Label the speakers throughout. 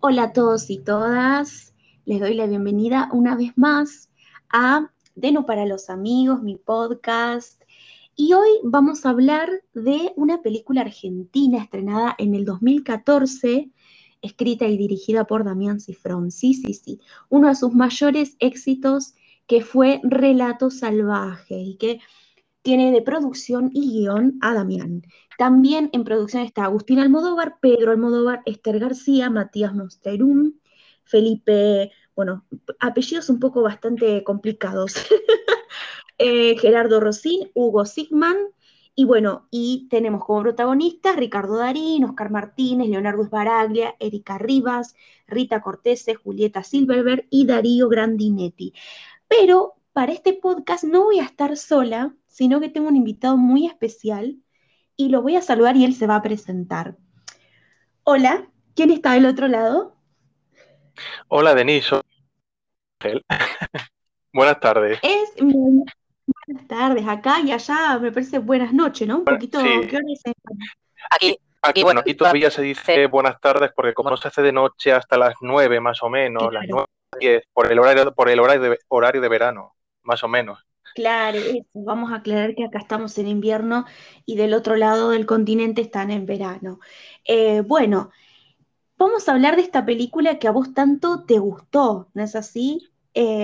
Speaker 1: Hola a todos y todas, les doy la bienvenida una vez más a Deno para los amigos, mi podcast. Y hoy vamos a hablar de una película argentina estrenada en el 2014, escrita y dirigida por Damián Cifrón. Sí, sí, sí, uno de sus mayores éxitos que fue Relato Salvaje y que tiene de producción y guion a Damián. También en producción está Agustín Almodóvar, Pedro Almodóvar, Esther García, Matías Monsterum, Felipe, bueno, apellidos un poco bastante complicados. Eh, Gerardo Rosín, Hugo Sigman, y bueno, y tenemos como protagonistas Ricardo Darín, Oscar Martínez, Leonardo Esbaraglia, Erika Rivas, Rita Cortese, Julieta Silverberg y Darío Grandinetti. Pero para este podcast no voy a estar sola, sino que tengo un invitado muy especial y lo voy a saludar y él se va a presentar. Hola, ¿quién está del otro lado?
Speaker 2: Hola, Denise. buenas tardes.
Speaker 1: Es buenas tardes, acá y allá me parece buenas noches, ¿no? Un poquito, ¿qué hora es?
Speaker 2: Aquí, aquí, bueno, aquí todavía se dice buenas tardes porque como no se hace de noche hasta las nueve más o menos, las nueve, diez, por el horario, por el horario de, horario de verano, más o menos.
Speaker 1: Claro, vamos a aclarar que acá estamos en invierno y del otro lado del continente están en verano. Eh, bueno, vamos a hablar de esta película que a vos tanto te gustó, ¿no es así?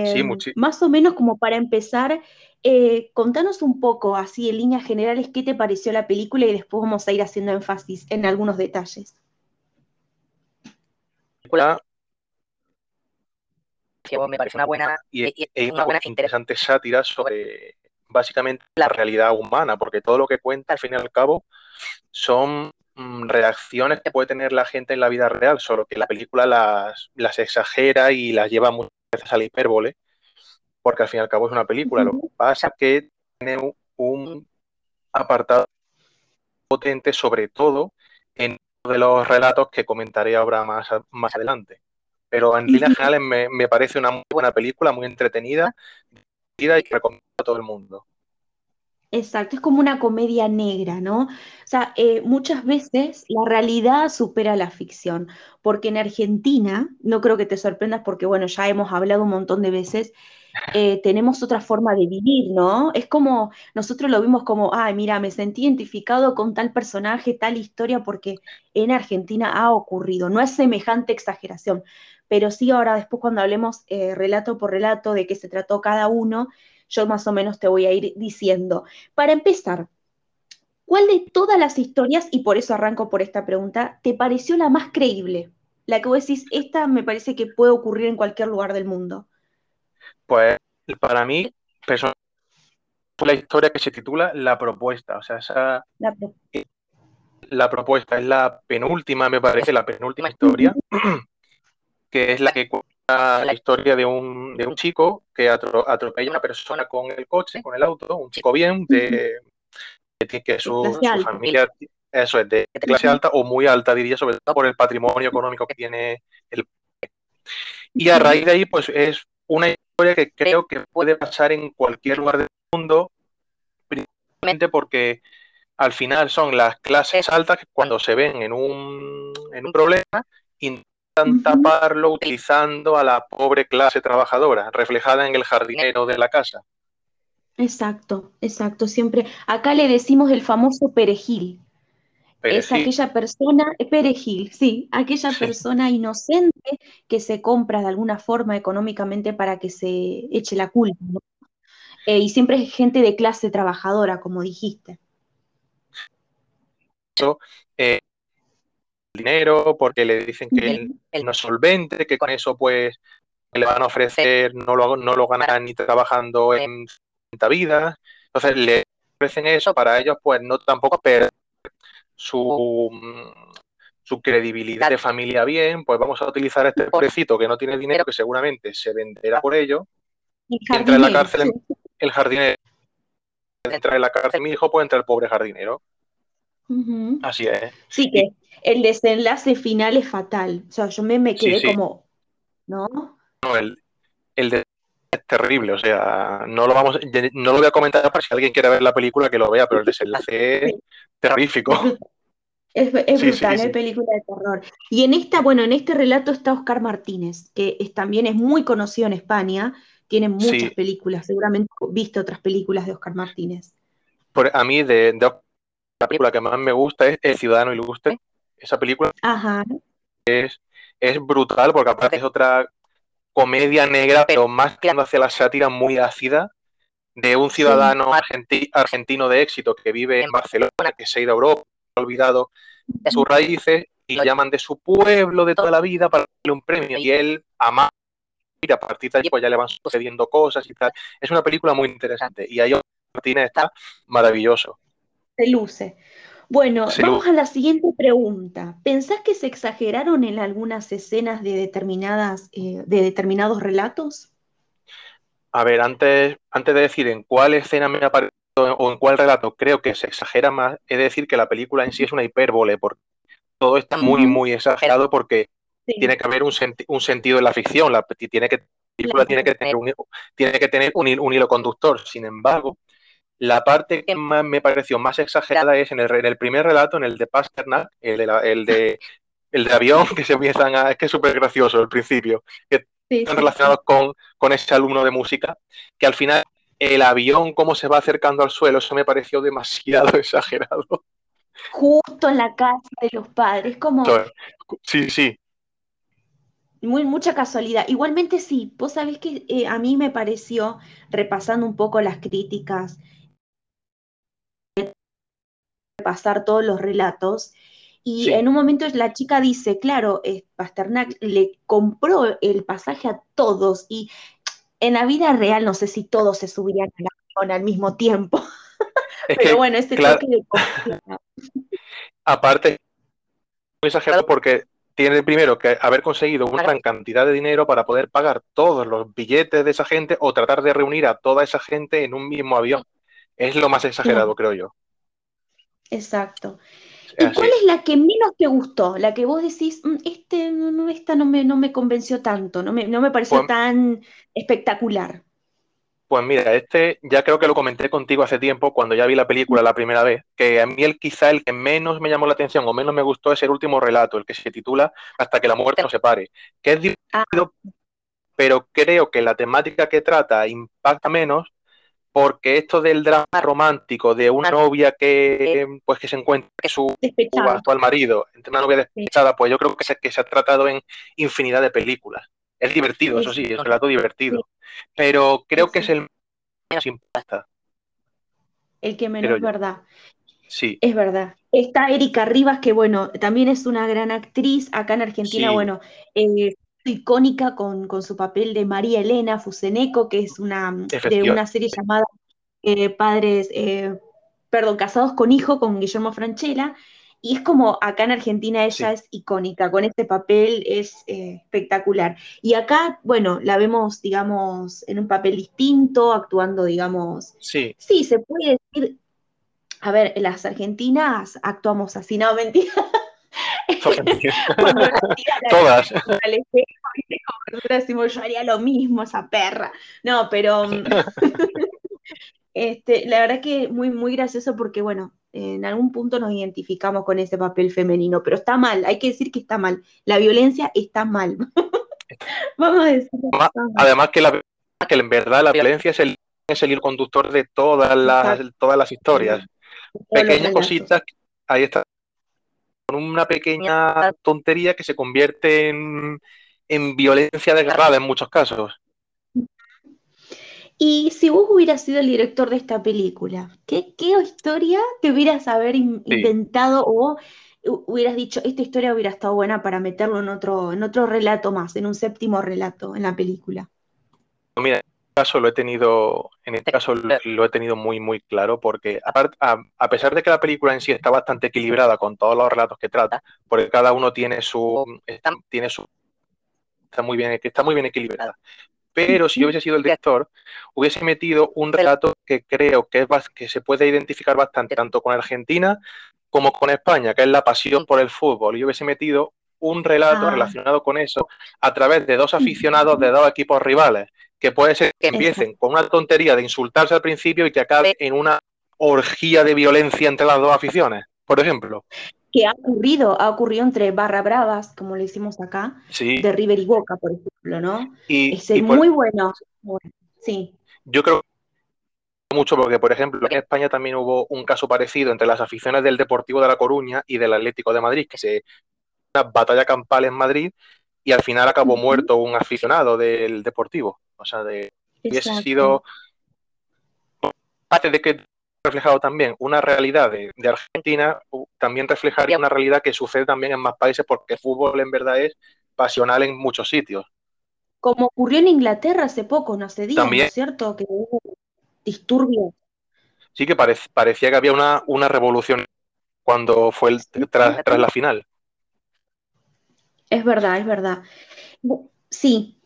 Speaker 2: sí,
Speaker 1: Eh,
Speaker 2: muchísimo.
Speaker 1: más o menos como para empezar, eh, contanos un poco, así en líneas generales, qué te pareció la película y después vamos a ir haciendo énfasis en algunos detalles.
Speaker 3: Que me parece una buena
Speaker 2: y,
Speaker 3: y- y
Speaker 2: es
Speaker 3: una buena
Speaker 2: interesante sátira sobre básicamente la realidad humana, porque todo lo que cuenta, al fin y al cabo, son mm, reacciones que puede tener la gente en la vida real, solo que la película las, las exagera y las lleva muchas veces a la hipérbole, porque al fin y al cabo es una película. Lo que pasa es que tiene un, apartado potente, sobre todo en uno de los relatos que comentaré ahora más adelante. Pero en líneas generales me, me parece una muy buena película, muy entretenida, y que recomiendo a todo el mundo.
Speaker 1: Exacto, es como una comedia negra, ¿no? O sea, eh, muchas veces la realidad supera la ficción, porque en Argentina, no creo que te sorprendas porque, bueno, ya hemos hablado un montón de veces, eh, tenemos otra forma de vivir, ¿no? Es como, nosotros lo vimos como, ay, mira, me sentí identificado con tal personaje, tal historia, porque en Argentina ha ocurrido, no es semejante exageración, pero sí ahora después cuando hablemos eh, relato por relato de qué se trató cada uno, yo más o menos te voy a ir diciendo. Para empezar, ¿cuál de todas las historias, y por eso arranco por esta pregunta, te pareció la más creíble? La que vos decís, esta me parece que puede ocurrir en cualquier lugar del mundo.
Speaker 2: Pues para mí, personalmente, la historia que se titula La propuesta, o sea, esa,
Speaker 1: La pro-
Speaker 2: la propuesta es la penúltima, me parece, la penúltima historia, que es la que cuenta la historia de un, de un chico que atro- atropella a una persona con el coche, con el auto, un chico bien, de, de que su, familia, eso es, de clase alta o muy alta, diría, sobre todo por el patrimonio económico que tiene el Y a raíz de ahí, pues es una historia que creo que puede pasar en cualquier lugar del mundo, principalmente porque al final son las clases altas que cuando se ven en un, en un problema intentan. Taparlo utilizando a la pobre clase trabajadora, reflejada en el jardinero de la casa.
Speaker 1: Exacto, exacto, siempre. Acá le decimos el famoso perejil. Es aquella persona, eh, perejil, sí, aquella
Speaker 2: Sí.
Speaker 1: persona inocente que se compra de alguna forma económicamente para que se eche la culpa, ¿no? Eh, y siempre es gente de clase trabajadora, como dijiste.
Speaker 2: Eso, eh, dinero, porque le dicen que él, no es solvente, que con eso pues le van a ofrecer, no lo, no lo ganará ni trabajando en 30 vidas. Entonces le ofrecen eso para ellos pues no tampoco perder su, su credibilidad de familia bien, pues vamos a utilizar a este pobrecito que no tiene dinero, que seguramente se venderá por ello,
Speaker 1: El
Speaker 2: y entra en la cárcel el jardinero. Entra en la cárcel mi hijo, pues entra el pobre jardinero. Así es.
Speaker 1: Sí, que el desenlace final es fatal. O sea, yo me, me quedé
Speaker 2: sí.
Speaker 1: como, ¿no?
Speaker 2: No, el, el de es terrible, o sea, no lo vamos, no lo voy a comentar para si alguien quiere ver la película que lo vea, pero el desenlace es terrorífico.
Speaker 1: Es, es
Speaker 2: Sí,
Speaker 1: brutal, es película de terror. Y en esta, bueno, en este relato está Oscar Martínez, que es- también es muy conocido en España, tiene muchas películas, seguramente viste otras películas de Oscar Martínez.
Speaker 2: por, a mí de, de la película que más me gusta es El Ciudadano Ilustre. Esa película
Speaker 1: Ajá,
Speaker 2: es brutal porque aparte es otra comedia negra, pero más tirando hacia la sátira muy ácida de un ciudadano argenti- argentino de éxito que vive en Barcelona, que se ha ido a Europa, ha olvidado sus raíces y llaman de su pueblo de toda la vida para darle un premio. Y él, ama y a partir de ahí pues ya le van sucediendo cosas y tal. Es una película muy interesante y ahí Martínez está maravilloso.
Speaker 1: Se luce. Bueno,
Speaker 2: Se
Speaker 1: vamos
Speaker 2: luce.
Speaker 1: a la siguiente pregunta. ¿Pensás que se exageraron en algunas escenas de determinadas, eh, de determinados relatos?
Speaker 2: A ver, antes, antes de decir en cuál escena me ha parecido o en cuál relato creo que se exagera más, he de decir que la película en sí es una hipérbole, porque todo está muy, muy exagerado porque
Speaker 1: Sí,
Speaker 2: tiene que haber un, senti- un sentido en la ficción, la tiene que, la película tiene que tener un, tiene que tener un, un hilo conductor. Sin embargo, la parte que más me pareció más exagerada es en el, en el primer relato, en el de Pasternak, el de, la- el de, el de avión, que se empiezan a... Es que es súper gracioso el principio, que
Speaker 1: Sí,
Speaker 2: están
Speaker 1: sí,
Speaker 2: relacionados con, con ese alumno de música, que al final el avión, cómo se va acercando al suelo, eso me pareció demasiado exagerado.
Speaker 1: Justo en la casa de los padres, como
Speaker 2: Sí, sí,
Speaker 1: muy, mucha casualidad. Igualmente sí, vos sabés que eh, a mí me pareció, repasando un poco las críticas, repasar todos los relatos, y
Speaker 2: Sí.
Speaker 1: en un momento la chica dice, claro, eh, Pasternak le compró el pasaje a todos, y en la vida real no sé si todos se subirían al avión al mismo tiempo,
Speaker 2: es
Speaker 1: pero
Speaker 2: que,
Speaker 1: bueno, ese
Speaker 2: claro,
Speaker 1: toque de
Speaker 2: aparte, muy exagerado porque tiene primero que haber conseguido una gran cantidad de dinero para poder pagar todos los billetes de esa gente o tratar de reunir a toda esa gente en un mismo avión. Es lo más exagerado, creo yo.
Speaker 1: Exacto. ¿Y cuál es la que menos te gustó? La que vos decís, "Mm, este, no, no, esta no me, no me convenció tanto, no me, no me pareció
Speaker 2: Pues,
Speaker 1: tan espectacular.
Speaker 2: pues mira, este ya creo que lo comenté contigo hace tiempo cuando ya vi la película la primera vez, que a mí el quizá el que menos me llamó la atención o menos me gustó es el último relato, el que se titula Hasta que la muerte nos separe, que es
Speaker 1: Ah,
Speaker 2: divertido, pero creo que la temática que trata impacta menos porque esto del drama romántico de una novia que pues que se encuentra con su actual marido, entre una novia despechada, pues yo creo que se, que se ha tratado en infinidad de películas. Es divertido, eso sí, es un relato divertido, pero creo que es el menos impacta,
Speaker 1: El que menos, verdad.
Speaker 2: Sí,
Speaker 1: Es verdad. Está Erika Rivas, que bueno, también es una gran actriz. Acá en Argentina,
Speaker 2: sí,
Speaker 1: bueno, eh, icónica con, con su papel de María Elena Fuseneco, que es una de una serie llamada eh, Padres, eh, perdón, Casados con Hijo, con Guillermo Francella. Y es como acá en Argentina ella
Speaker 2: Sí,
Speaker 1: es icónica, con este papel es eh, espectacular. Y acá, bueno, la vemos, digamos, en un papel distinto, actuando, digamos,
Speaker 2: sí,
Speaker 1: sí, se puede decir, a ver, las argentinas actuamos así, no, mentira.
Speaker 2: todas.
Speaker 1: yo haría lo mismo, esa perra. No, pero mm, este, la verdad que muy, muy gracioso porque, bueno, en algún punto nos identificamos con ese papel femenino, pero está mal, hay que decir que está mal. La violencia está mal. Vamos a decir
Speaker 2: Además, además que, la, que en verdad la violencia es el, es el conductor de todas las, todas las historias. Pequeñas cositas, ahí está, con una pequeña tontería que se convierte en, en violencia desgarrada en muchos casos.
Speaker 1: Y si vos hubieras sido el director de esta película, ¿qué, qué historia te hubieras haber in-
Speaker 2: Sí.
Speaker 1: inventado o hu- hubieras dicho, esta historia hubiera estado buena para meterlo en otro, en otro relato más, en un séptimo relato en la película?
Speaker 2: Mira, caso lo he tenido, en este caso lo, he tenido muy, muy claro, porque apart- a, a pesar de que la película en sí está bastante equilibrada con todos los relatos que trata, porque cada uno tiene su, está, tiene su, está muy bien, está muy bien equilibrada. Pero si yo hubiese sido el director, hubiese metido un relato que creo que, es, que se puede identificar bastante tanto con Argentina como con España, que es la pasión por el fútbol. Yo hubiese metido un relato
Speaker 1: Ah.
Speaker 2: relacionado con eso a través de dos aficionados de dos equipos rivales, que puede ser que empiecen con una tontería de insultarse al principio y que acabe en una orgía de violencia entre las dos aficiones, por ejemplo.
Speaker 1: que ha ocurrido, ha ocurrido entre barra bravas, como le decimos acá,
Speaker 2: Sí,
Speaker 1: de River y Boca, por ejemplo, ¿no?
Speaker 2: y,
Speaker 1: es
Speaker 2: por-
Speaker 1: muy bueno. Sí,
Speaker 2: yo creo mucho porque, por ejemplo, en España también hubo un caso parecido entre las aficiones del Deportivo de La Coruña y del Atlético de Madrid, que se una batalla campal en Madrid y al final acabó muerto un aficionado del Deportivo. O sea, de, hubiese sido parte de que reflejado también una realidad de, de Argentina, también reflejaría una realidad que sucede también en más países porque el fútbol en verdad es pasional en muchos sitios.
Speaker 1: Como ocurrió en Inglaterra hace poco, no hace días, ¿no
Speaker 2: También.
Speaker 1: es cierto? Que hubo disturbios.
Speaker 2: Sí que parec- parecía que había una, una revolución cuando fue el, tras, tras la final.
Speaker 1: Es verdad, es verdad. Sí,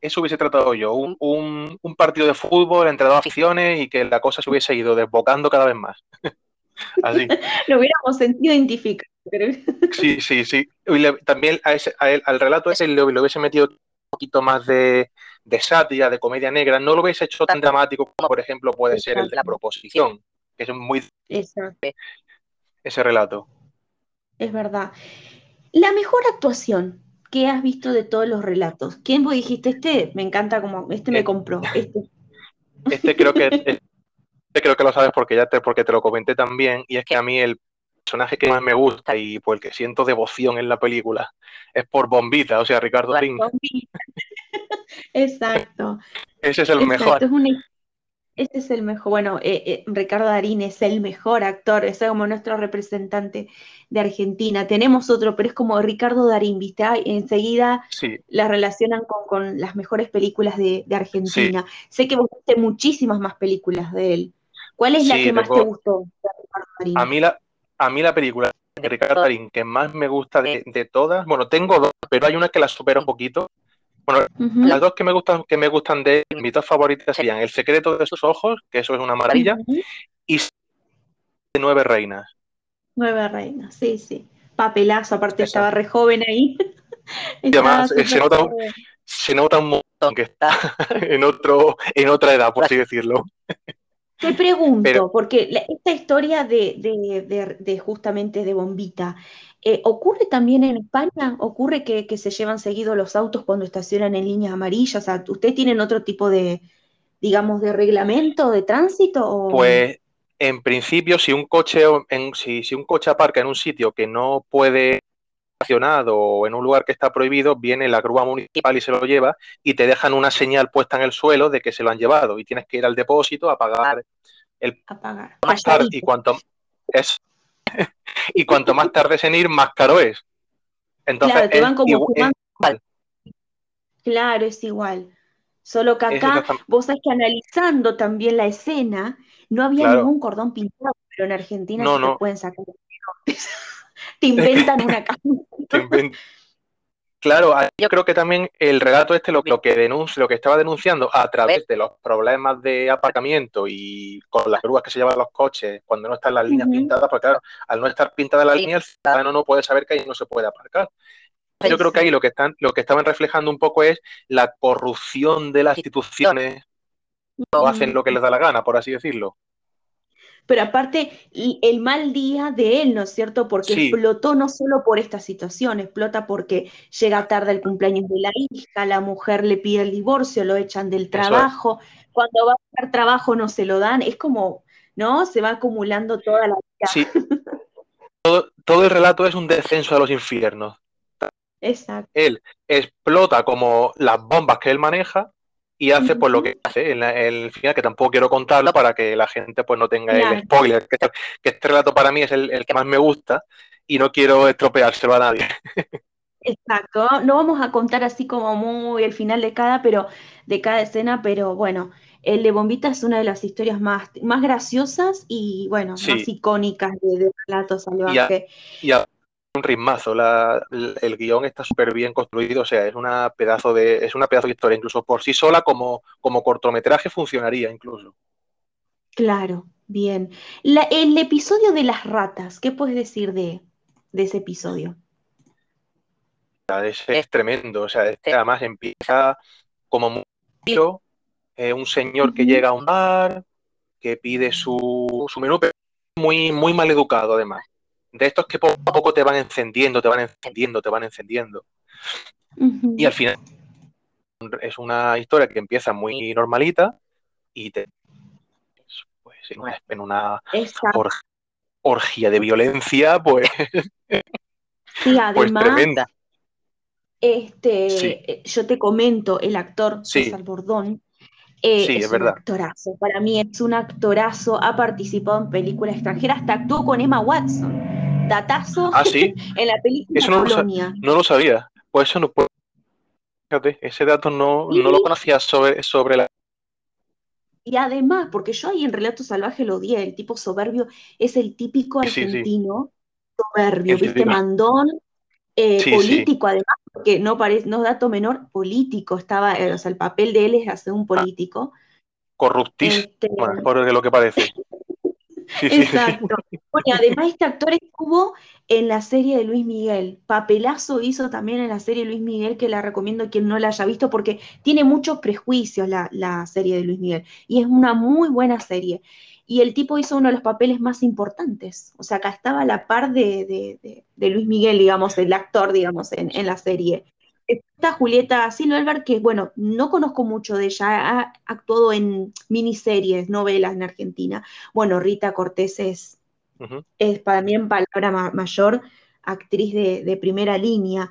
Speaker 2: Eso hubiese tratado yo, un, un- un partido de fútbol entre dos aficiones y que la cosa se hubiese ido desbocando cada vez más. Así.
Speaker 1: lo hubiéramos sentido identificado, creo.
Speaker 2: Sí, sí, sí. Y le- también a ese- a él- al relato ese le, le hubiese metido un poquito más de, de sátira, de comedia negra. No lo hubiese hecho tan dramático como, por ejemplo, puede ser el de la proposición, que es muy
Speaker 1: Exacto,
Speaker 2: ese relato.
Speaker 1: es verdad. La mejor actuación que has visto de todos los relatos. ¿Quién vos dijiste? Este me encanta como, este me
Speaker 2: Eh,
Speaker 1: compró, este.
Speaker 2: Este creo que este creo que lo sabes porque ya te, porque te lo comenté también, y es que a mí el personaje que más me gusta y por el que siento devoción en la película es por Bombita, o sea, Ricardo Darín.
Speaker 1: Exacto.
Speaker 2: Ese es el
Speaker 1: Exacto,
Speaker 2: mejor.
Speaker 1: es una- ese es el mejor. Bueno, eh, eh, Ricardo Darín es el mejor actor, es como nuestro representante de Argentina. Tenemos otro, pero es como Ricardo Darín, ¿viste? Ay, enseguida
Speaker 2: Sí,
Speaker 1: la relacionan con, con las mejores películas de, de Argentina. Sé que vos viste muchísimas más películas de él. ¿Cuál es la
Speaker 2: Sí,
Speaker 1: que más te gustó de Ricardo Darín?
Speaker 2: a mí la, a mí la película de Ricardo Darín que más me gusta de, de todas, bueno, tengo dos, pero hay una que la supera un poquito. Bueno, las dos que me gustan, que me gustan de él, mis dos favoritas serían El secreto de sus ojos, que eso es una maravilla,
Speaker 1: Ujú.
Speaker 2: y Nueve reinas.
Speaker 1: Nueve reinas, sí, sí. Papelazo, aparte estaba re joven ahí.
Speaker 2: Y además, eh, se nota-
Speaker 1: joven.
Speaker 2: Se nota un montón que está en otro, en otra edad, por así decirlo.
Speaker 1: Te pregunto,
Speaker 2: Pero-
Speaker 1: porque la- esta historia de, de- de- de justamente de Bombita, eh, ¿ocurre también en España? ¿Ocurre que, que se llevan seguido los autos cuando estacionan en líneas amarillas? O sea, ¿ustedes tienen otro tipo de, digamos, de reglamento de tránsito? O...
Speaker 2: Pues en principio, si un coche, en, si, si un coche aparca en un sitio que no puede estacionado o en un lugar que está prohibido, viene la grúa municipal y se lo lleva y te dejan una señal puesta en el suelo de que se lo han llevado y tienes que ir al depósito a pagar
Speaker 1: apagar.
Speaker 2: más tarde y cuanto es y cuanto más tardes en ir, más caro es. Entonces,
Speaker 1: Claro, te
Speaker 2: es
Speaker 1: van como
Speaker 2: igu- es
Speaker 1: jugando. Claro, es igual. Solo que acá, vos sabés que analizando también la escena, no había
Speaker 2: Claro.
Speaker 1: ningún cordón pintado, pero en Argentina
Speaker 2: No,
Speaker 1: sí te
Speaker 2: no.
Speaker 1: pueden sacar. Te inventan una
Speaker 2: te inven- Claro, yo creo que también el relato este lo, lo que denuncia, lo que estaba denunciando a través de los problemas de aparcamiento y con las grúas que se llevan los coches cuando no están las líneas pintadas, porque claro, al no estar pintada la
Speaker 3: Sí.
Speaker 2: línea, el ciudadano no puede saber que ahí no se puede aparcar. Yo creo que ahí lo que están, lo que estaban reflejando un poco es la corrupción de las instituciones, o hacen lo que les da la gana, por así decirlo.
Speaker 1: Pero aparte, el mal día de él, ¿no es cierto? Porque
Speaker 2: Sí.
Speaker 1: explotó no solo por esta situación, explota porque llega tarde el cumpleaños de la hija, la mujer le pide el divorcio, lo echan del
Speaker 2: es.
Speaker 1: trabajo, cuando va a buscar trabajo no se lo dan, es como, ¿no? Se va acumulando toda la vida.
Speaker 2: Sí. Todo, todo el relato es un descenso a los infiernos.
Speaker 1: Exacto.
Speaker 2: él explota como las bombas que él maneja y hace pues lo que hace en la- el final, que tampoco quiero contarlo para que la gente pues no tenga
Speaker 1: Claro.
Speaker 2: el spoiler, que este, que este relato para mí es el, el que más me gusta y no quiero estropeárselo a nadie.
Speaker 1: Exacto, no vamos a contar así como muy el final de cada, pero de cada escena, pero bueno, el de Bombita es una de las historias más, más graciosas y bueno,
Speaker 2: Sí.
Speaker 1: más icónicas de, de Relato Salvaje.
Speaker 2: Y a- un ritmazo, la- el, el guion está súper bien construido, o sea, es una pedazo de, es una pedazo de historia, incluso por sí sola como, como cortometraje funcionaría incluso.
Speaker 1: Claro, bien. La- el episodio de las ratas, ¿qué puedes decir de, de ese episodio?
Speaker 2: Es, es tremendo, o sea, este además empieza como tranquilo, eh, un señor que llega a un bar, que pide su, su menú, pero muy, muy mal educado además. De estos que poco a poco te van encendiendo, te van encendiendo, te van encendiendo. Y al final es una historia que empieza muy normalita y te pues, en una, orgía de violencia, pues,
Speaker 1: pues tremenda. Este, yo te comento, el actor César Bordón eh, es, un actorazo. Para mí es un actorazo, ha participado en películas extranjeras, hasta actuó con Emma Watson. Datazo
Speaker 2: ¿Ah, sí?
Speaker 1: en la película
Speaker 2: eso no Lo, no lo sabía. Pues eso no puede. Fíjate, ese dato no, no lo conocía sobre, sobre la
Speaker 1: y además, porque yo ahí en Relato Salvaje lo odié, el tipo soberbio es el típico argentino soberbio, ¿viste? Mandón, eh, político además, porque no, parece, no es dato menor, político, estaba, eh, o sea, el papel de él es hacer un político.
Speaker 2: Corruptísimo, este, por lo que parece.
Speaker 1: Exacto. Bueno, además este actor estuvo en la serie de Luis Miguel. Papelazo hizo también en la serie de Luis Miguel, que la recomiendo a quien no la haya visto, porque tiene muchos prejuicios la, la serie de Luis Miguel. Y es una muy buena serie. Y el tipo hizo uno de los papeles más importantes. O sea, acá estaba a la par de, de, Luis Miguel, digamos, el actor, digamos, en, en la serie. Está Julieta Silverberg, que bueno, no conozco mucho de ella, ha actuado en miniseries, novelas en Argentina. Bueno, Rita Cortés es, es para mí en palabra mayor actriz de, primera línea.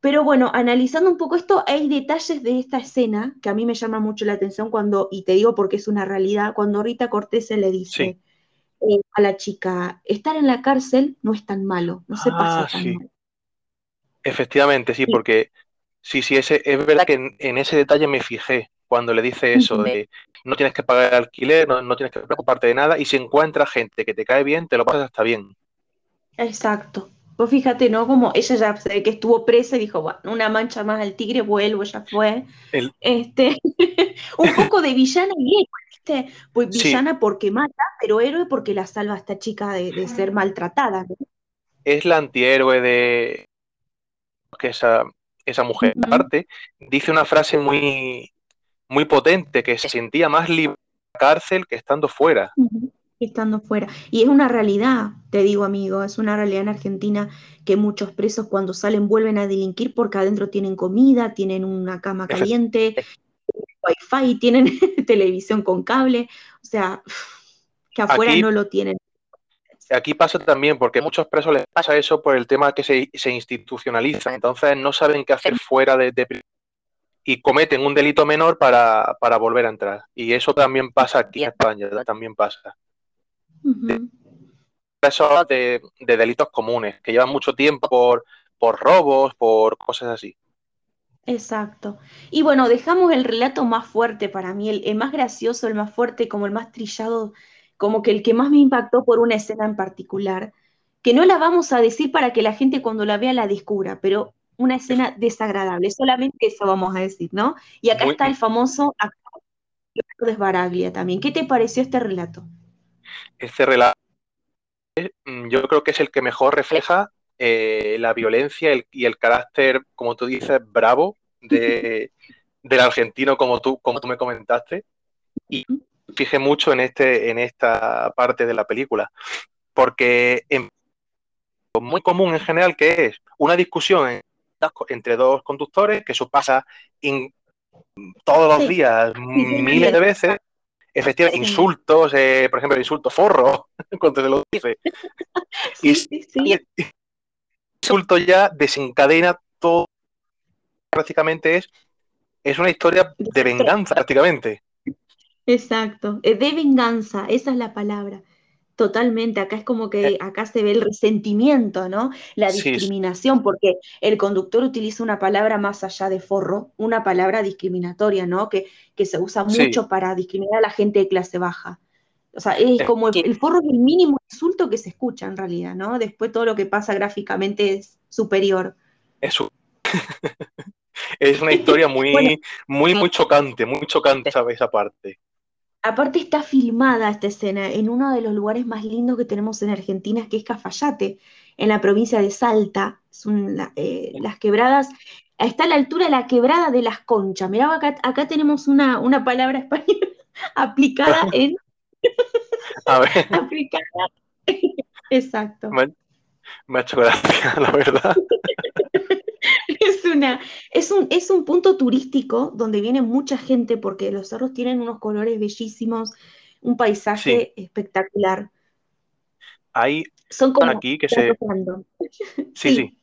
Speaker 1: Pero bueno, analizando un poco esto, hay detalles de esta escena que a mí me llama mucho la atención cuando, y te digo porque es una realidad, cuando Rita Cortés le dice eh, a la chica, estar en la cárcel no es tan malo, no se pasa ah, tan mal.
Speaker 2: Efectivamente, sí, porque sí, sí, ese, es verdad que en, ese detalle me fijé cuando le dice eso de no tienes que pagar alquiler, no, tienes que preocuparte de nada, y si encuentras gente que te cae bien, te lo pasas hasta bien.
Speaker 1: Exacto. Pues fíjate, ¿no? Como ella ya que estuvo presa y dijo, bueno, una mancha más al tigre, vuelvo, ya fue. Este, un poco de villana y ¿viste? Pues villana porque mata, pero héroe porque la salva a esta chica de, ser maltratada.
Speaker 2: Es la antihéroe de, que esa, esa mujer, aparte, dice una frase muy, muy potente, que se sentía más libre en la cárcel que estando fuera.
Speaker 1: Estando fuera. Y es una realidad, te digo amigo, es una realidad en Argentina que muchos presos cuando salen vuelven a delinquir porque adentro tienen comida, tienen una cama caliente, wifi, tienen televisión con cable, o sea, que afuera no lo tienen
Speaker 2: aquí pasa también, porque a muchos presos les pasa eso por el tema que se, se institucionalizan, entonces no saben qué hacer fuera de, y cometen un delito menor para, volver a entrar. Y eso también pasa aquí en España, también pasa. Presos de, delitos comunes, que llevan mucho tiempo por, por robos, por cosas así.
Speaker 1: Exacto. Y bueno, dejamos el relato más fuerte para mí, el, más gracioso, el más fuerte, como el más trillado como que el que más me impactó por una escena en particular, que no la vamos a decir para que la gente cuando la vea la descubra, pero una escena desagradable, solamente eso vamos a decir, ¿no? Y acá está el famoso actor de también. ¿Qué te pareció este relato?
Speaker 2: Este relato, mm, yo creo que es el que mejor refleja eh, la violencia y el carácter, como tú dices, bravo de, del argentino, como tú, como tú me comentaste. Y fijé mucho en, este, en esta parte de la película, porque es muy común en general que es una discusión entre dos conductores, que eso pasa todos los días, miles de veces, efectivamente, insultos, eh, por ejemplo, el insulto forro, cuando se lo dice. y, el insulto ya desencadena todo, prácticamente es, es una historia de venganza, prácticamente.
Speaker 1: Exacto, eh, de venganza, esa es la palabra. Totalmente, acá es como que eh. acá se ve el resentimiento, ¿no? La discriminación, porque el conductor utiliza una palabra más allá de forro, una palabra discriminatoria, ¿no? Que, que se usa mucho para discriminar a la gente de clase baja. O sea, es como el, forro es el mínimo insulto que se escucha en realidad, ¿no? Después todo lo que pasa gráficamente es superior.
Speaker 2: Eso. es una historia muy, muy, muy chocante, muy chocante esa parte.
Speaker 1: Aparte está filmada esta escena en uno de los lugares más lindos que tenemos en Argentina, que es Cafayate, en la provincia de Salta. Son eh, las quebradas, está a la altura de la quebrada de las conchas. Mirá, acá, acá tenemos una, una palabra española aplicada en...
Speaker 2: A ver.
Speaker 1: aplicada. Exacto.
Speaker 2: Me ha hecho gracia, la verdad.
Speaker 1: Es, un, es un punto turístico donde viene mucha gente porque los cerros tienen unos colores bellísimos, un paisaje espectacular.
Speaker 2: Hay
Speaker 1: Son como
Speaker 2: aquí que se... Sí, sí.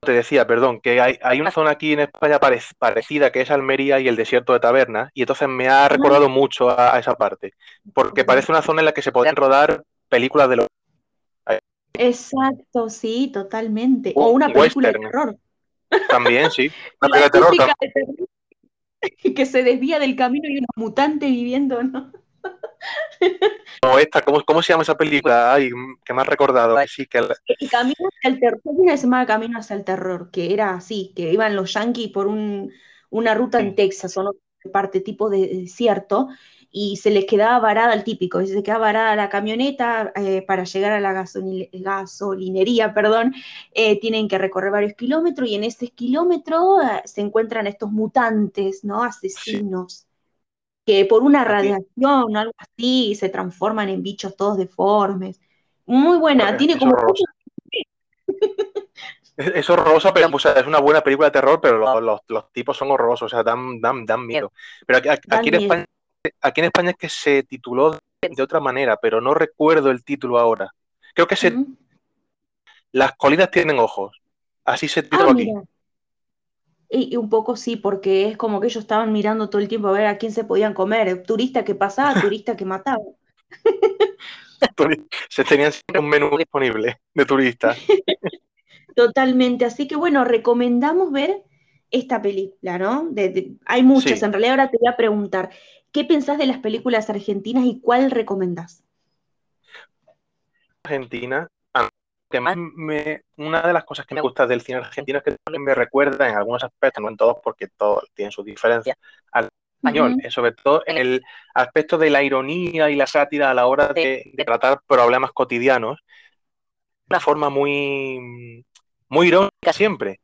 Speaker 2: Te decía, perdón, que hay, hay una zona aquí en España parec- parecida que es Almería y el desierto de Taberna, y entonces me ha recordado mucho a, a esa parte, porque parece una zona en la que se podrían rodar películas de los
Speaker 1: Exacto, sí, totalmente. O una película de terror.
Speaker 2: También, sí.
Speaker 1: La
Speaker 2: Una película de terror
Speaker 1: que se desvía del camino y unos mutantes viviendo, ¿no?
Speaker 2: como esta, ¿cómo, cómo se llama esa película? Ay, que me has recordado. que Sí, que la-
Speaker 1: El camino hacia el terror, se llamaba Camino hacia el terror, que era así, que iban los yanquis por un, una ruta en. Texas o no parte tipo de desierto y se les quedaba varada el típico, se quedaba varada la camioneta eh, para llegar a la gasoli- gasolinería, perdón, eh, tienen que recorrer varios kilómetros y en ese kilómetro eh, se encuentran estos mutantes, ¿no? Asesinos, que por una radiación o algo así se transforman en bichos todos deformes. Muy buena,
Speaker 2: Joder,
Speaker 1: tiene
Speaker 2: es
Speaker 1: como
Speaker 2: horrorosa. Es, es horrorosa, pero o sea, es una buena película de terror, pero los, los- los tipos son horrorosos, o sea, dan, dan, dan miedo. Pero aquí, aquí-
Speaker 1: Dan
Speaker 2: aquí en
Speaker 1: miedo.
Speaker 2: Aquí en España es que se tituló de, otra manera, pero no recuerdo el título ahora. Creo que se. Las colinas tienen ojos. Así se tituló
Speaker 1: Ah,
Speaker 2: aquí.
Speaker 1: mira. Y, y un poco sí, porque es como que ellos estaban mirando todo el tiempo a ver a quién se podían comer. Turista que pasaba, turista que mataba.
Speaker 2: Se tenían siempre un menú disponible de turistas.
Speaker 1: Totalmente. Así que bueno, recomendamos ver esta película, ¿no? De- de- hay muchas.
Speaker 2: Sí.
Speaker 1: En realidad ahora te voy a preguntar, ¿qué pensás de las películas argentinas y cuál recomendás?
Speaker 2: Argentina. que más me, una de las cosas que me gusta del cine argentino es que también me recuerda en algunos aspectos, no en todos, porque todos tienen sus diferencias, al español, eh, sobre todo en el aspecto de la ironía y la sátira a la hora de, de tratar problemas cotidianos, de una forma muy, muy irónica siempre.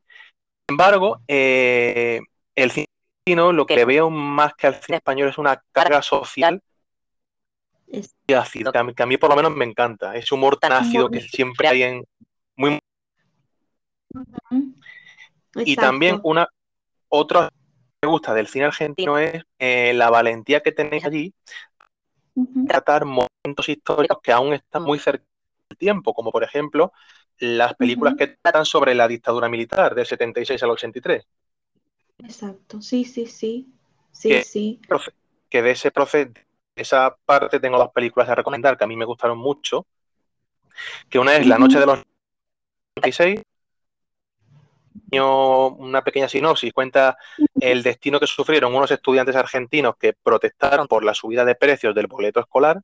Speaker 2: Sin embargo, eh, el cine lo que veo más que al cine español es una carga social y ácida, que a mí, que a mí por lo menos me encanta. Ese humor tan ácido que siempre hay en... Muy, y también una otra que me gusta del cine argentino es eh, la valentía que tenéis allí. Tratar momentos históricos que aún están muy cerca del tiempo, como por ejemplo las películas que tratan sobre la dictadura militar del 76 al 83,
Speaker 1: Exacto. Sí, sí, sí. Sí,
Speaker 2: Que-
Speaker 1: sí.
Speaker 2: que de ese proceso, esa parte tengo dos películas a recomendar que a mí me gustaron mucho, que una es La noche de los 76, una pequeña sinopsis, cuenta el destino que sufrieron unos estudiantes argentinos que protestaron por la subida de precios del boleto escolar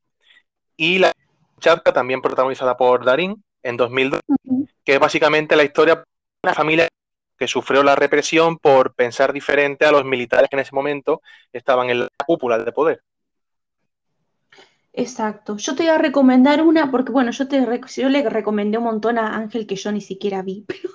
Speaker 2: y la charca también protagonizada por Darín en 2002,
Speaker 1: Ujú.
Speaker 2: que es básicamente la historia de una familia que sufrió la represión por pensar diferente a los militares que en ese momento estaban en la cúpula de poder.
Speaker 1: Exacto. Yo te voy a recomendar una, porque bueno, yo te yo le recomendé un montón a Ángel que yo ni siquiera vi, pero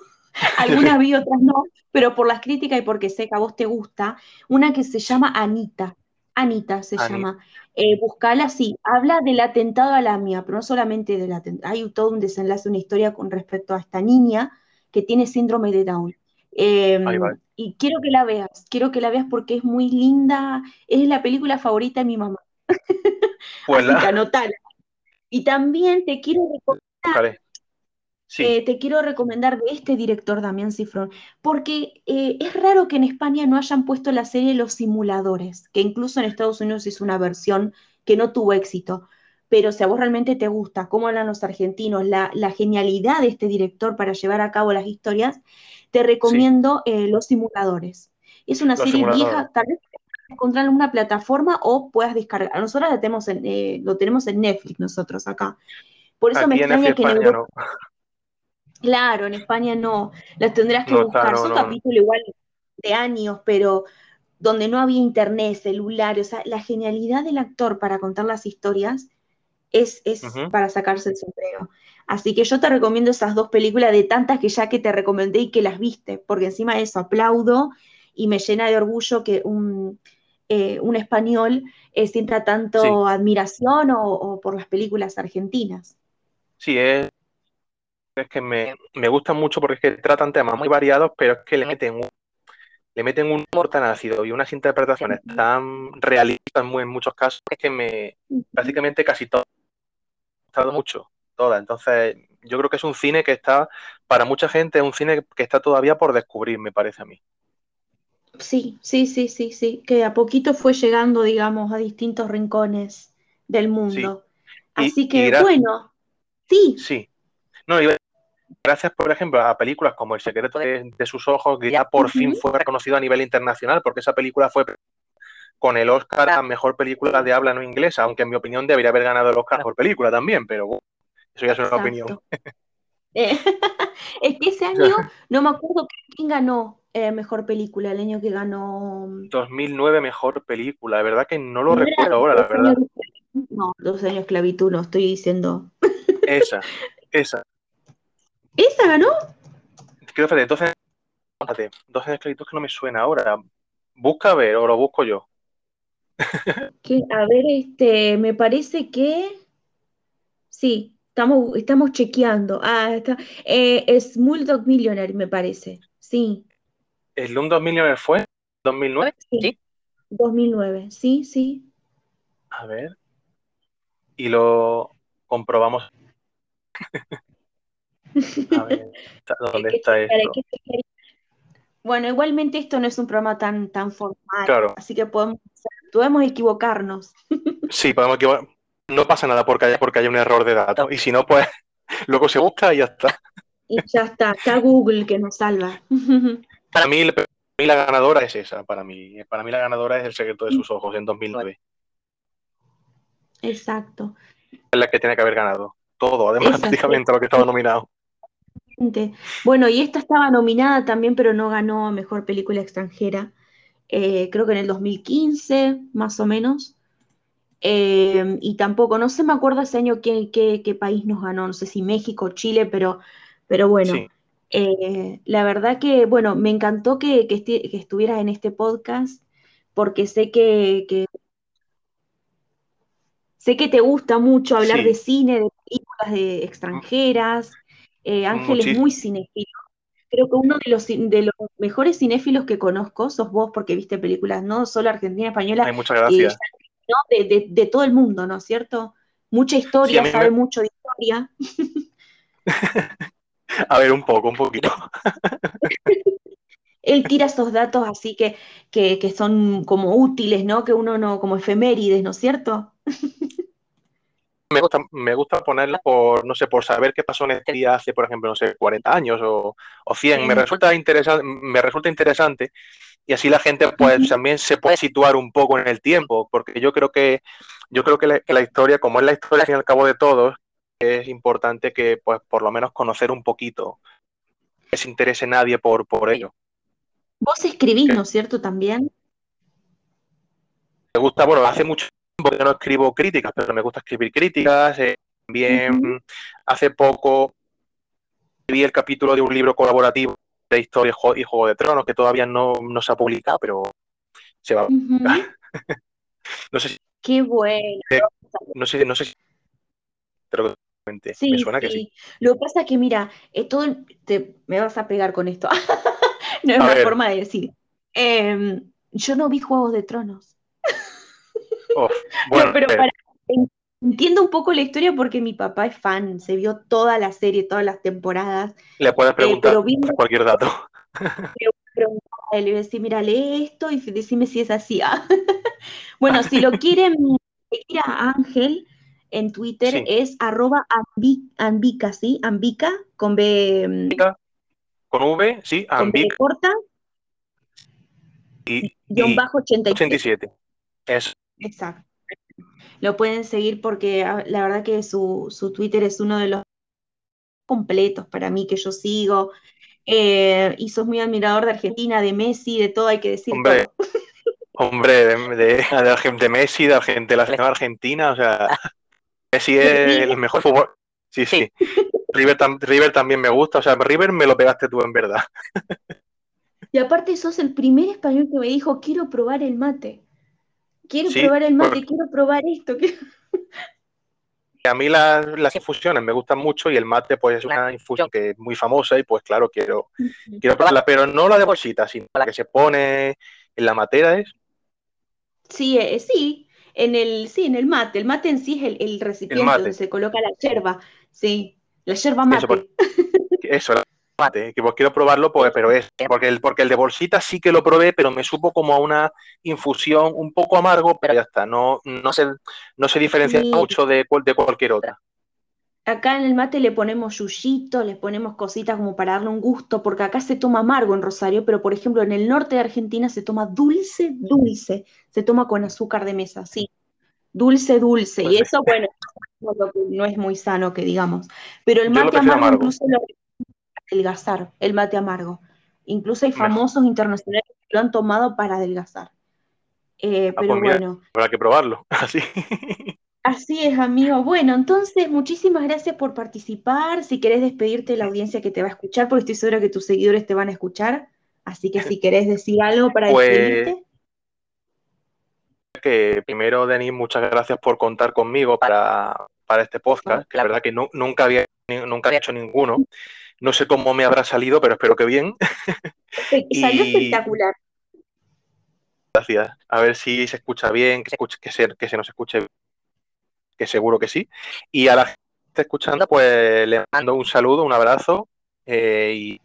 Speaker 1: algunas vi, otras no, pero por las críticas y porque sé que a vos te gusta, una que se llama Anita. Anita se
Speaker 2: Anita.
Speaker 1: llama. Eh, buscala así. Habla del atentado a la mía, pero no solamente del atentado. Hay todo un desenlace, una historia con respecto a esta niña que tiene síndrome de Down. Eh,
Speaker 2: va.
Speaker 1: y quiero que la veas, quiero que la veas porque es muy linda, es la película favorita de mi mamá.
Speaker 2: Pues la
Speaker 1: anotala. Y también te quiero, reco-
Speaker 2: buscaré. Sí,
Speaker 1: eh, te quiero recomendar de este director, Damián Cifrón, porque eh, es raro que en España no hayan puesto la serie Los Simuladores, que incluso en Estados Unidos hizo una versión que no tuvo éxito. Pero si a vos realmente te gusta cómo hablan los argentinos, la, la genialidad de este director para llevar a cabo las historias, te recomiendo eh, Los Simuladores. Es una
Speaker 2: Los
Speaker 1: serie vieja, tal vez puedas encontrarla en una plataforma o puedas descargar. Nosotros la tenemos en, eh, lo tenemos en Netflix nosotros acá. Por eso me
Speaker 2: aquí en
Speaker 1: extraña que en Europa
Speaker 2: no.
Speaker 1: Claro, en España no, las tendrás que
Speaker 2: No
Speaker 1: buscar.
Speaker 2: no,
Speaker 1: Son
Speaker 2: no.
Speaker 1: capítulos igual de años, pero donde no había internet, celular, o sea, la genialidad del actor para contar las historias es, es para sacarse el sombrero. Así que yo te recomiendo esas dos películas de tantas que ya que te recomendé y que las viste, porque encima de eso aplaudo y me llena de orgullo que un, eh, un español eh, sienta tanto
Speaker 2: Sí.
Speaker 1: admiración o, o por las películas argentinas.
Speaker 2: Sí, es es que me, me gustan mucho porque es que tratan temas muy variados, pero es que le meten un, le meten un humor tan ácido y unas interpretaciones tan realistas en muchos casos es que me prácticamente casi ha gustado mucho, todas. Entonces, yo creo que es un cine que está, para mucha gente, es un cine que está todavía por descubrir, me parece a mí.
Speaker 1: Sí, sí, sí, sí, sí, que a poquito fue llegando, digamos, a distintos rincones del mundo.
Speaker 2: Y-
Speaker 1: Así que,
Speaker 2: gracias-
Speaker 1: bueno, sí,
Speaker 2: Sí. No, gracias, por ejemplo, a películas como El secreto de, de sus ojos, que ya por fin fue reconocido a nivel internacional, porque esa película fue con el Oscar a mejor película de habla no inglesa, aunque en mi opinión debería haber ganado el Oscar por película también, pero bueno, eso ya es una
Speaker 1: Exacto.
Speaker 2: opinión.
Speaker 1: Eh, es que ese año no me acuerdo quién ganó eh, mejor película, el año que ganó.
Speaker 2: 2009 mejor película, de verdad que no lo
Speaker 1: ¿no era
Speaker 2: recuerdo ahora, la verdad.
Speaker 1: años? No, dos años esclavitud, no estoy diciendo.
Speaker 2: Esa, esa.
Speaker 1: ¿Esa ganó?
Speaker 2: Creo que de 12 espérate, 12 de esclavitud que no me suena ahora. Busca a ver o lo busco yo.
Speaker 1: Que, a ver, este, me parece que sí, estamos, estamos chequeando. Ah, está. Eh, es Slumdog Millionaire, me parece. Sí,
Speaker 2: ¿El Slumdog Millionaire fue? ¿2009?
Speaker 1: sí.
Speaker 3: Sí.
Speaker 1: 2009, sí, sí.
Speaker 2: A ver. Y lo comprobamos. A ver, ¿dónde está esto?
Speaker 1: Bueno, igualmente esto no es un programa tan, tan formal,
Speaker 2: Claro,
Speaker 1: así que podemos, podemos equivocarnos.
Speaker 2: sí, podemos equivocar. No pasa nada porque haya, porque haya un error de datos. Y si no, pues luego se busca y ya está.
Speaker 1: Y ya está, está Google que nos salva.
Speaker 2: Para mí, para mí la ganadora es esa. Para mí, para mí la ganadora es El secreto de sus ojos en 2009.
Speaker 1: Exacto.
Speaker 2: Es la que tiene que haber ganado. Todo, además, prácticamente lo que estaba nominado.
Speaker 1: Bueno, y esta estaba nominada también, pero no ganó a Mejor Película Extranjera. Eh, creo que en el 2015, más o menos. Eh, y tampoco, no sé, me acuerdo ese año qué, qué- qué país nos ganó, no sé si México o Chile, pero, pero bueno,
Speaker 2: Sí.
Speaker 1: eh, la verdad que, bueno, me encantó que, que, esti- que estuvieras en este podcast, porque sé que, que- sé que te gusta mucho hablar
Speaker 2: Sí.
Speaker 1: de cine, de películas de extranjeras. Eh, Ángel es muy cinéfilo. Creo que uno de los, de los mejores cinéfilos que conozco sos vos, porque viste películas no solo argentina, española,
Speaker 2: Ay, muchas
Speaker 1: y
Speaker 2: gracias.
Speaker 1: ¿no? de, de- de todo el mundo, ¿no es cierto? Mucha historia,
Speaker 2: me-
Speaker 1: sabe mucho de historia.
Speaker 2: A ver, un poco, un poquito.
Speaker 1: Él tira esos datos así que, que, que son como útiles, ¿no? Que uno no, como efemérides, ¿no es cierto?
Speaker 2: Me gusta, me gusta ponerla por, no sé, por saber qué pasó en este día hace, por ejemplo, no sé, 40 años o, o 100. Me resulta interesante, me resulta interesante y así la gente pues también se puede situar un poco en el tiempo, porque yo creo que yo creo que la, que la historia, como es la historia al fin y al cabo de todos, es importante que pues por lo menos conocer un poquito, que se interese nadie por, por ello.
Speaker 1: Vos escribís, ¿no es cierto? También.
Speaker 2: Me gusta, bueno, hace mucho tiempo que no escribo críticas, pero me gusta escribir críticas. eh, también hace poco escribí el capítulo de un libro colaborativo de historia y Juego- de Tronos, que todavía no, no se ha publicado, pero se va.
Speaker 1: Ujú.
Speaker 2: No sé si,
Speaker 1: Qué bueno.
Speaker 2: no sé, no sé si comenté.
Speaker 1: Sí,
Speaker 2: Me suena que sí.
Speaker 1: Lo que pasa es que, mira, eh, todo te, me vas a pegar con esto. No es
Speaker 2: A
Speaker 1: una
Speaker 2: ver.
Speaker 1: forma de decir. Em, yo no vi Juegos de Tronos.
Speaker 2: Oh,
Speaker 1: No,
Speaker 2: bueno,
Speaker 1: pero
Speaker 2: eh,
Speaker 1: para- entiendo un poco la historia porque mi papá es fan, se vio toda la serie, todas las temporadas.
Speaker 2: le puedes preguntar
Speaker 1: pero vi-
Speaker 2: cualquier dato.
Speaker 1: le iba a decir, mira, lee esto y decime si es así. ah. Bueno, si lo quieren seguir a Ángel en Twitter
Speaker 2: Sí.
Speaker 1: es arroba ambi- ambica, ¿sí? Ambica, con B, mm,
Speaker 2: Con V, sí,
Speaker 1: con B
Speaker 2: Ambic
Speaker 1: corta,
Speaker 2: y,
Speaker 1: guion
Speaker 2: y
Speaker 1: bajo 87.
Speaker 2: 87. Es
Speaker 1: Exacto. Lo pueden seguir porque ah, la verdad que su, su Twitter es uno de los completos para mí que yo sigo. Eh, y sos muy admirador de Argentina, de Messi, de todo, hay que decir
Speaker 2: Hombre,
Speaker 1: todo.
Speaker 2: hombre, de, de, de Messi, de, Argen- de la selección argentina, o sea, Messi es el mejor fútbol. Sí, sí. River, tam- River también me gusta, o sea, River me lo pegaste tú en verdad.
Speaker 1: Y aparte sos el primer español que me dijo, quiero probar el mate. Quiero
Speaker 2: Sí,
Speaker 1: probar el mate,
Speaker 2: porque-
Speaker 1: quiero probar esto. quiero-".
Speaker 2: a mí las, las infusiones me gustan mucho y el mate pues es una infusión que es muy famosa y pues claro, quiero, quiero probarla, pero no la de bolsita, sino la que se pone en la matera es.
Speaker 1: Sí, eh, sí, en el, sí, en el mate. El mate en sí es el, el recipiente donde se coloca la yerba. Sí, la yerba mate.
Speaker 2: Eso, por- Eso, mate, que pues quiero probarlo, pues, pero es, porque el, porque el de bolsita sí que lo probé, pero me supo como a una infusión un poco amargo, pero ya está, no, no se, no se diferencia
Speaker 1: Sí.
Speaker 2: mucho de, cual- de cualquier otra.
Speaker 1: Acá en el mate le ponemos yuyito, le ponemos cositas como para darle un gusto, porque acá se toma amargo en Rosario, pero por ejemplo en el norte de Argentina se toma dulce, dulce, se toma con azúcar de mesa, sí, dulce, dulce, y
Speaker 2: Pues
Speaker 1: eso, bueno, no, es muy sano que digamos, pero el mate amargo
Speaker 2: amargo.
Speaker 1: incluso lo adelgazar, el mate amargo, incluso hay famosos internacionales que lo han tomado para adelgazar, Eh,
Speaker 2: Ah,
Speaker 1: pero
Speaker 2: pues
Speaker 1: bueno.
Speaker 2: Habrá que probarlo, así.
Speaker 1: Así es, amigo. Bueno, entonces, muchísimas gracias por participar. Si querés despedirte de la audiencia que te va a escuchar, porque estoy segura que tus seguidores te van a escuchar. Así que si querés decir algo para
Speaker 2: Pues,
Speaker 1: despedirte.
Speaker 2: que primero, Denis, muchas gracias por contar conmigo para, para este podcast, que la verdad que nu- nunca había nunca había hecho ninguno. No sé cómo me habrá salido, pero espero que bien.
Speaker 1: Salió
Speaker 2: y-
Speaker 1: espectacular.
Speaker 2: Gracias. A ver si se escucha bien, que se, escuche- que se, que se nos escuche bien, que seguro que sí. Y a la gente que está escuchando, pues le mando un saludo, un abrazo eh, y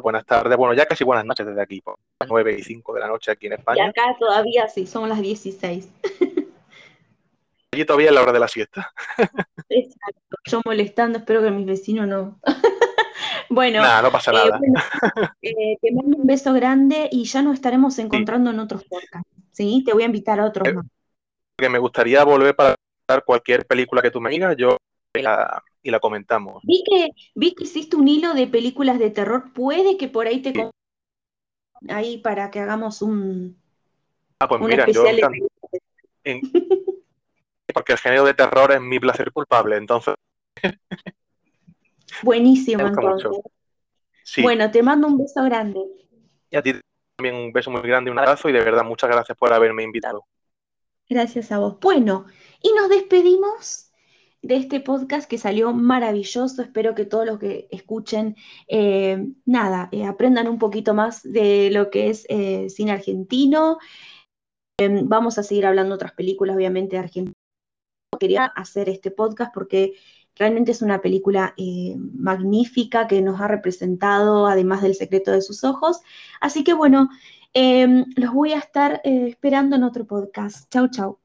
Speaker 2: buenas tardes. Bueno, ya casi buenas noches desde aquí, por las 9 y 5 de la noche aquí en
Speaker 1: Y
Speaker 2: España.
Speaker 1: acá todavía sí, son las 16.
Speaker 2: Allí todavía es la hora de la siesta.
Speaker 1: Exacto. Yo molestando, espero que mis vecinos no. Bueno,
Speaker 2: no pasa
Speaker 1: eh,
Speaker 2: nada.
Speaker 1: bueno, eh, te mando un beso grande y ya nos estaremos encontrando en otros podcasts. ¿Sí? Te voy a invitar a otros
Speaker 2: Eh,
Speaker 1: más.
Speaker 2: Que me gustaría volver para cualquier película que tú me digas, yo y la, y la comentamos.
Speaker 1: Vi que, vi que hiciste un hilo de películas de terror. Puede que por ahí te
Speaker 2: Sí.
Speaker 1: con- ahí para que hagamos un,
Speaker 2: Ah, pues
Speaker 1: un
Speaker 2: mira, yo
Speaker 1: de
Speaker 2: en- porque el género de terror es mi placer culpable, entonces
Speaker 1: Buenísimo,
Speaker 2: Me gusta
Speaker 1: entonces.
Speaker 2: mucho. sí.
Speaker 1: Bueno, te mando un beso grande.
Speaker 2: Y a ti también un beso muy grande, un abrazo y de verdad muchas gracias por haberme invitado.
Speaker 1: Gracias a vos. Bueno, y nos despedimos de este podcast que salió maravilloso. Espero que todos los que escuchen, eh, nada, eh, aprendan un poquito más de lo que es eh, cine argentino. Vamos a seguir hablando de otras películas, obviamente, de Argentina. Quería hacer este podcast porque realmente es una película eh, magnífica que nos ha representado, además del secreto de sus ojos. Así que bueno, eh, los voy a estar eh, esperando en otro podcast. Chau, chau.